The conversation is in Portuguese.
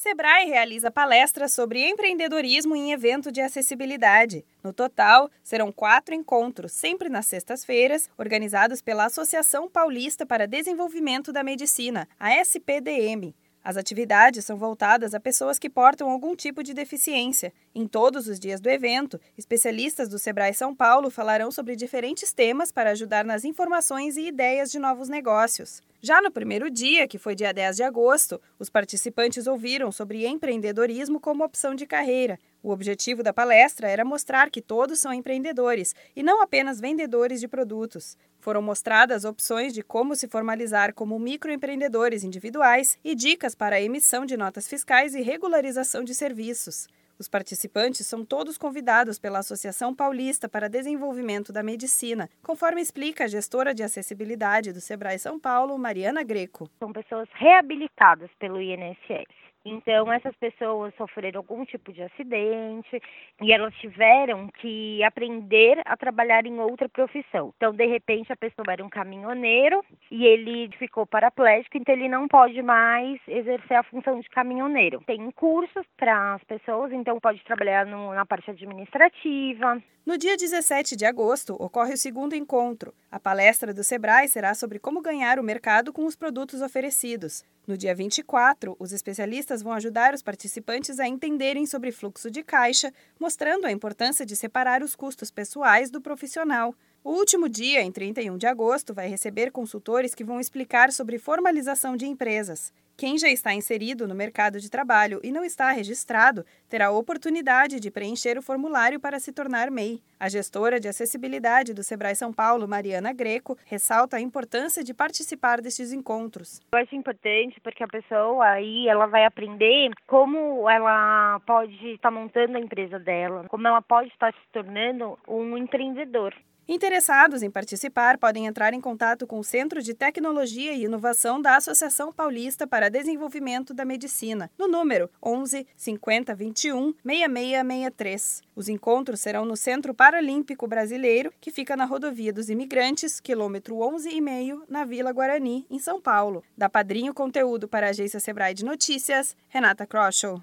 Sebrae realiza palestras sobre empreendedorismo em evento de acessibilidade. No total, serão quatro encontros, sempre nas sextas-feiras, organizados pela Associação Paulista para Desenvolvimento da Medicina, a SPDM. As atividades são voltadas a pessoas que portam algum tipo de deficiência. Em todos os dias do evento, especialistas do Sebrae São Paulo falarão sobre diferentes temas para ajudar nas informações e ideias de novos negócios. Já no primeiro dia, que foi dia 10 de agosto, os participantes ouviram sobre empreendedorismo como opção de carreira. O objetivo da palestra era mostrar que todos são empreendedores e não apenas vendedores de produtos. Foram mostradas opções de como se formalizar como microempreendedores individuais e dicas para a emissão de notas fiscais e regularização de serviços. Os participantes são todos convidados pela Associação Paulista para Desenvolvimento da Medicina, conforme explica a gestora de acessibilidade do Sebrae São Paulo, Mariana Greco. São pessoas reabilitadas pelo INSS. Então, essas pessoas sofreram algum tipo de acidente e elas tiveram que aprender a trabalhar em outra profissão. Então, de repente, a pessoa era um caminhoneiro e ele ficou paraplégico, então ele não pode mais exercer a função de caminhoneiro. Tem cursos para as pessoas, então pode trabalhar no, na parte administrativa. No dia 17 de agosto, ocorre o segundo encontro. A palestra do Sebrae será sobre como ganhar o mercado com os produtos oferecidos. No dia 24, os especialistas vão ajudar os participantes a entenderem sobre fluxo de caixa, mostrando a importância de separar os custos pessoais do profissional. O último dia, em 31 de agosto, vai receber consultores que vão explicar sobre formalização de empresas. Quem já está inserido no mercado de trabalho e não está registrado terá a oportunidade de preencher o formulário para se tornar MEI. A gestora de acessibilidade do Sebrae São Paulo, Mariana Greco, ressalta a importância de participar destes encontros. Eu acho importante porque a pessoa aí ela vai aprender como ela pode estar montando a empresa dela, como ela pode estar se tornando um empreendedor. Interessados em participar podem entrar em contato com o Centro de Tecnologia e Inovação da Associação Paulista para Desenvolvimento da Medicina, no número 11 50 21 6663. Os encontros serão no Centro Paralímpico Brasileiro, que fica na Rodovia dos Imigrantes, quilômetro 11,5, na Vila Guarani, em São Paulo. Da Padrinho Conteúdo para a Agência Sebrae de Notícias, Renata Kroschel.